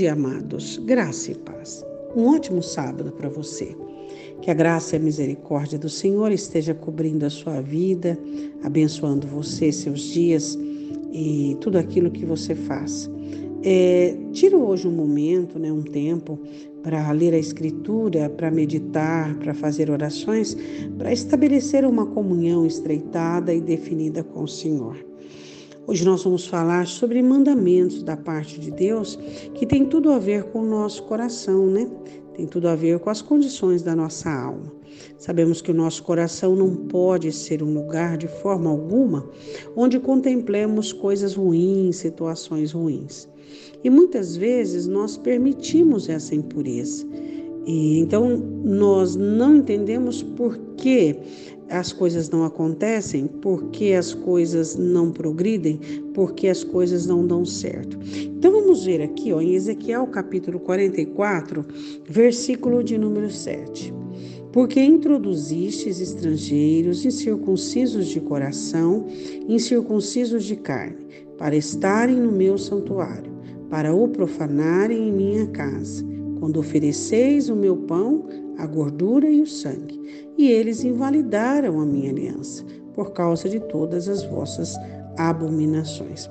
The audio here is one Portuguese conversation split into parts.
dia, amados. Graça e paz. Um ótimo sábado para você. Que a graça e a misericórdia do Senhor esteja cobrindo a sua vida, abençoando você, seus dias e tudo aquilo que você faz. É, tira hoje um momento, né, um tempo, para ler a Escritura, para meditar, para fazer orações, para estabelecer uma comunhão estreitada e definida com o Senhor. Hoje nós vamos falar sobre mandamentos da parte de Deus que tem tudo a ver com o nosso coração, né? Tem tudo a ver com as condições da nossa alma. Sabemos que o nosso coração não pode ser um lugar de forma alguma onde contemplemos coisas ruins, situações ruins. E muitas vezes nós permitimos essa impureza. E então nós não entendemos por que as coisas não acontecem, porque as coisas não progridem, porque as coisas não dão certo. Então vamos ver aqui, ó, em Ezequiel capítulo 44, versículo de número 7. Porque introduzistes estrangeiros incircuncisos de coração, incircuncisos de carne, para estarem no meu santuário, para o profanarem em minha casa quando ofereceis o meu pão, a gordura e o sangue. E eles invalidaram a minha aliança por causa de todas as vossas abominações.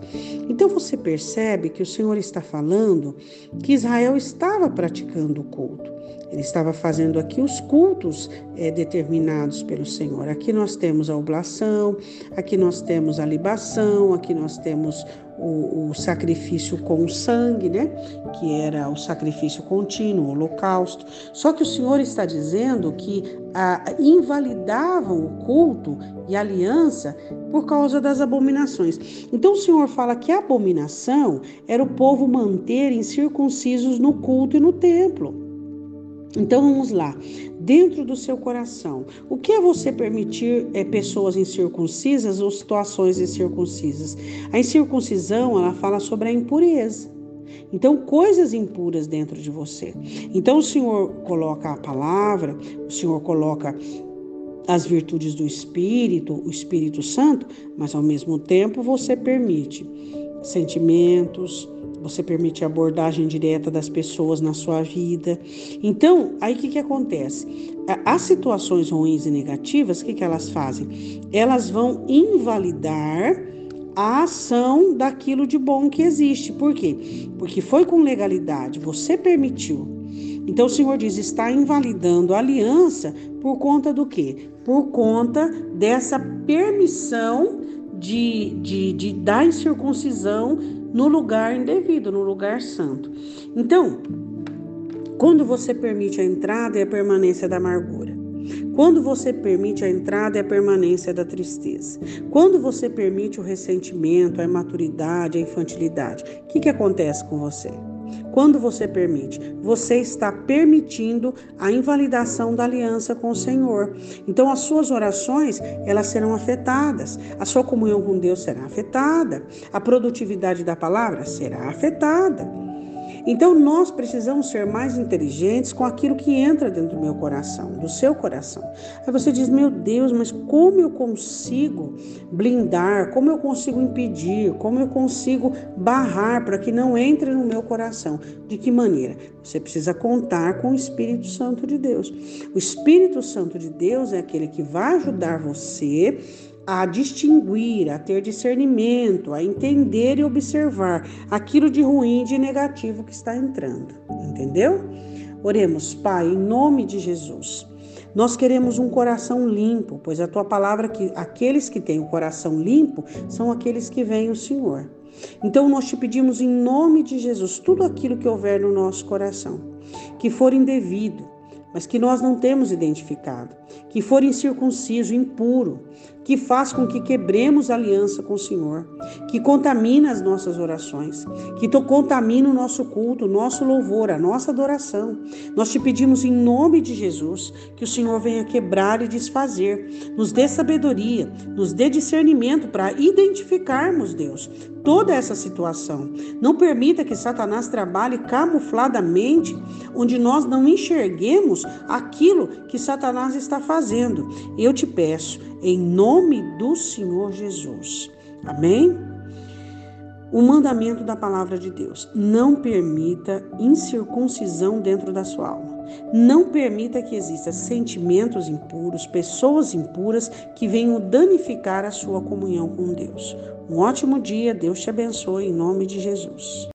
Então você percebe que o Senhor está falando que Israel estava praticando o culto. Ele estava fazendo aqui os cultos é, determinados pelo Senhor. Aqui nós temos a oblação, aqui nós temos a libação, aqui nós temos o, o, sacrifício com sangue, né? Que era o sacrifício contínuo, o holocausto. Só que o Senhor está dizendo que a, invalidavam o culto e a aliança por causa das abominações. Então o Senhor fala que a abominação era o povo manter incircuncisos no culto e no templo. Então vamos lá, dentro do seu coração, o que é você permitir é, pessoas incircuncisas ou situações incircuncisas? A incircuncisão ela fala sobre a impureza. Então, coisas impuras dentro de você. Então, o Senhor coloca a palavra, o Senhor coloca as virtudes do Espírito, o Espírito Santo, mas ao mesmo tempo você permite sentimentos, você permite a abordagem direta das pessoas na sua vida. Então, aí o que, que acontece? As situações ruins e negativas, o que, que elas fazem? Elas vão invalidar a ação daquilo de bom que existe. Por quê? Porque foi com legalidade, você permitiu. Então o Senhor diz: está invalidando a aliança por conta do quê? Por conta dessa permissão de, de, de dar incircuncisão no lugar indevido, no lugar santo. Então, quando você permite a entrada e a permanência da amargura, quando você permite a entrada e a permanência da tristeza, quando você permite o ressentimento, a imaturidade, a infantilidade, o que, que acontece com você? Quando você permite, você está permitindo a invalidação da aliança com o Senhor. Então as suas orações, elas serão afetadas. A sua comunhão com Deus será afetada. A produtividade da palavra será afetada. Então nós precisamos ser mais inteligentes com aquilo que entra dentro do meu coração, do seu coração. Aí você diz: "Meu Deus, mas como eu consigo blindar? Como eu consigo impedir? Como eu consigo barrar para que não entre no meu coração?" De que maneira? Você precisa contar com o Espírito Santo de Deus. O Espírito Santo de Deus é aquele que vai ajudar você a distinguir, a ter discernimento, a entender e observar aquilo de ruim e de negativo que está entrando. Entendeu? Oremos, Pai, em nome de Jesus. Nós queremos um coração limpo, pois a tua palavra que aqueles que têm o coração limpo são aqueles que veem o Senhor. Então nós te pedimos em nome de Jesus tudo aquilo que houver no nosso coração, que for indevido, mas que nós não temos identificado, que for incircunciso, impuro, que faz com que quebremos aliança com o Senhor, que contamina as nossas orações, que contamina o nosso culto, o nosso louvor, a nossa adoração. Nós te pedimos em nome de Jesus que o Senhor venha quebrar e desfazer, nos dê sabedoria, nos dê discernimento para identificarmos, Deus, toda essa situação. Não permita que Satanás trabalhe camufladamente, onde nós não enxerguemos aquilo que Satanás está fazendo. Eu te peço em nome do Senhor Jesus. Amém? o mandamento da palavra de Deus. Não permita incircuncisão dentro da sua alma. Não permita que existam sentimentos impuros, pessoas impuras que venham danificar a sua comunhão com Deus. Um ótimo dia, Deus te abençoe em nome de Jesus.